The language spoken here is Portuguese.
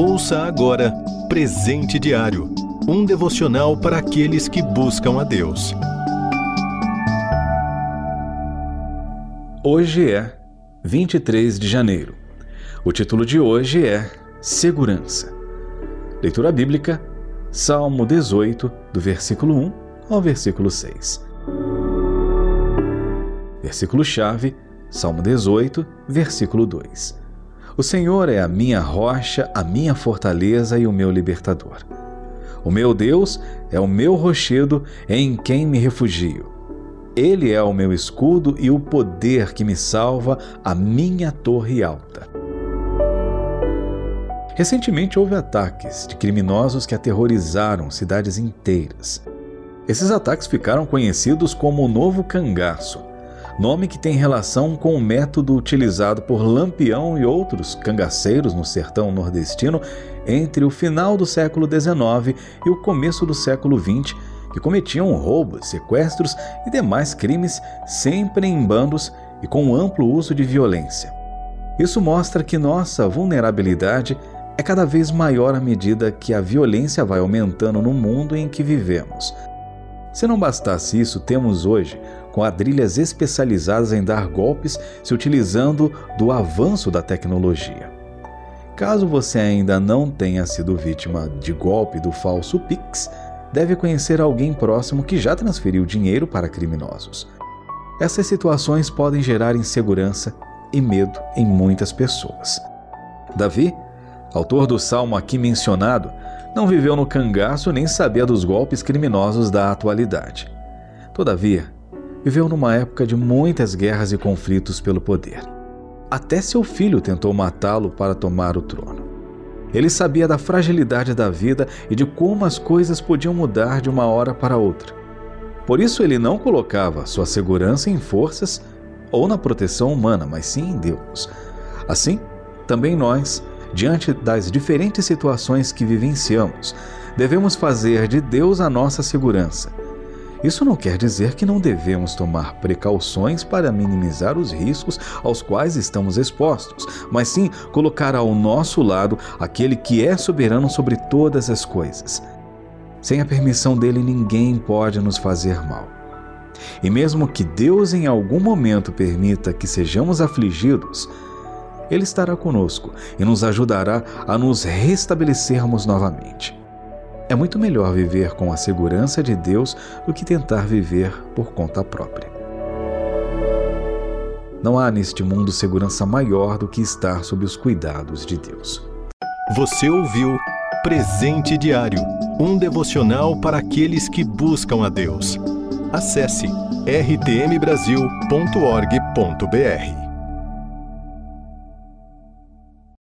Ouça agora Presente Diário um devocional para aqueles que buscam a Deus. Hoje é 23 de janeiro. O título de hoje é Segurança. Leitura bíblica, Salmo 18, do versículo 1 ao versículo 6. Versículo-chave, Salmo 18, versículo 2. O Senhor é a minha rocha, a minha fortaleza e o meu libertador. O meu Deus é o meu rochedo em quem me refugio. Ele é o meu escudo e o poder que me salva, a minha torre alta. Recentemente houve ataques de criminosos que aterrorizaram cidades inteiras. Esses ataques ficaram conhecidos como o Novo Cangaço, nome que tem relação com o método utilizado por Lampião e outros cangaceiros no sertão nordestino entre o final do século XIX e o começo do século XX, que cometiam roubos, sequestros e demais crimes sempre em bandos e com amplo uso de violência. Isso mostra que nossa vulnerabilidade é cada vez maior à medida que a violência vai aumentando no mundo em que vivemos. Se não bastasse isso, temos hoje quadrilhas especializadas em dar golpes se utilizando do avanço da tecnologia. Caso você ainda não tenha sido vítima de golpe do falso Pix, deve conhecer alguém próximo que já transferiu dinheiro para criminosos. Essas situações podem gerar insegurança e medo em muitas pessoas. Davi, autor do salmo aqui mencionado, não viveu no cangaço nem sabia dos golpes criminosos da atualidade. Todavia, viveu numa época de muitas guerras e conflitos pelo poder. Até seu filho tentou matá-lo para tomar o trono. Ele sabia da fragilidade da vida e de como as coisas podiam mudar de uma hora para outra. Por isso, ele não colocava sua segurança em forças ou na proteção humana, mas sim em Deus. Assim, também nós, diante das diferentes situações que vivenciamos, devemos fazer de Deus a nossa segurança isso não quer dizer que não devemos tomar precauções para minimizar os riscos aos quais estamos expostos, mas sim colocar ao nosso lado aquele que é soberano sobre todas as coisas. Sem a permissão dele, ninguém pode nos fazer mal. E mesmo que Deus em algum momento permita que sejamos afligidos, Ele estará conosco e nos ajudará a nos restabelecermos novamente. É muito melhor viver com a segurança de Deus do que tentar viver por conta própria. Não há neste mundo segurança maior do que estar sob os cuidados de Deus. Você ouviu Presente Diário um devocional para aqueles que buscam a Deus. Acesse rtmbrasil.org.br.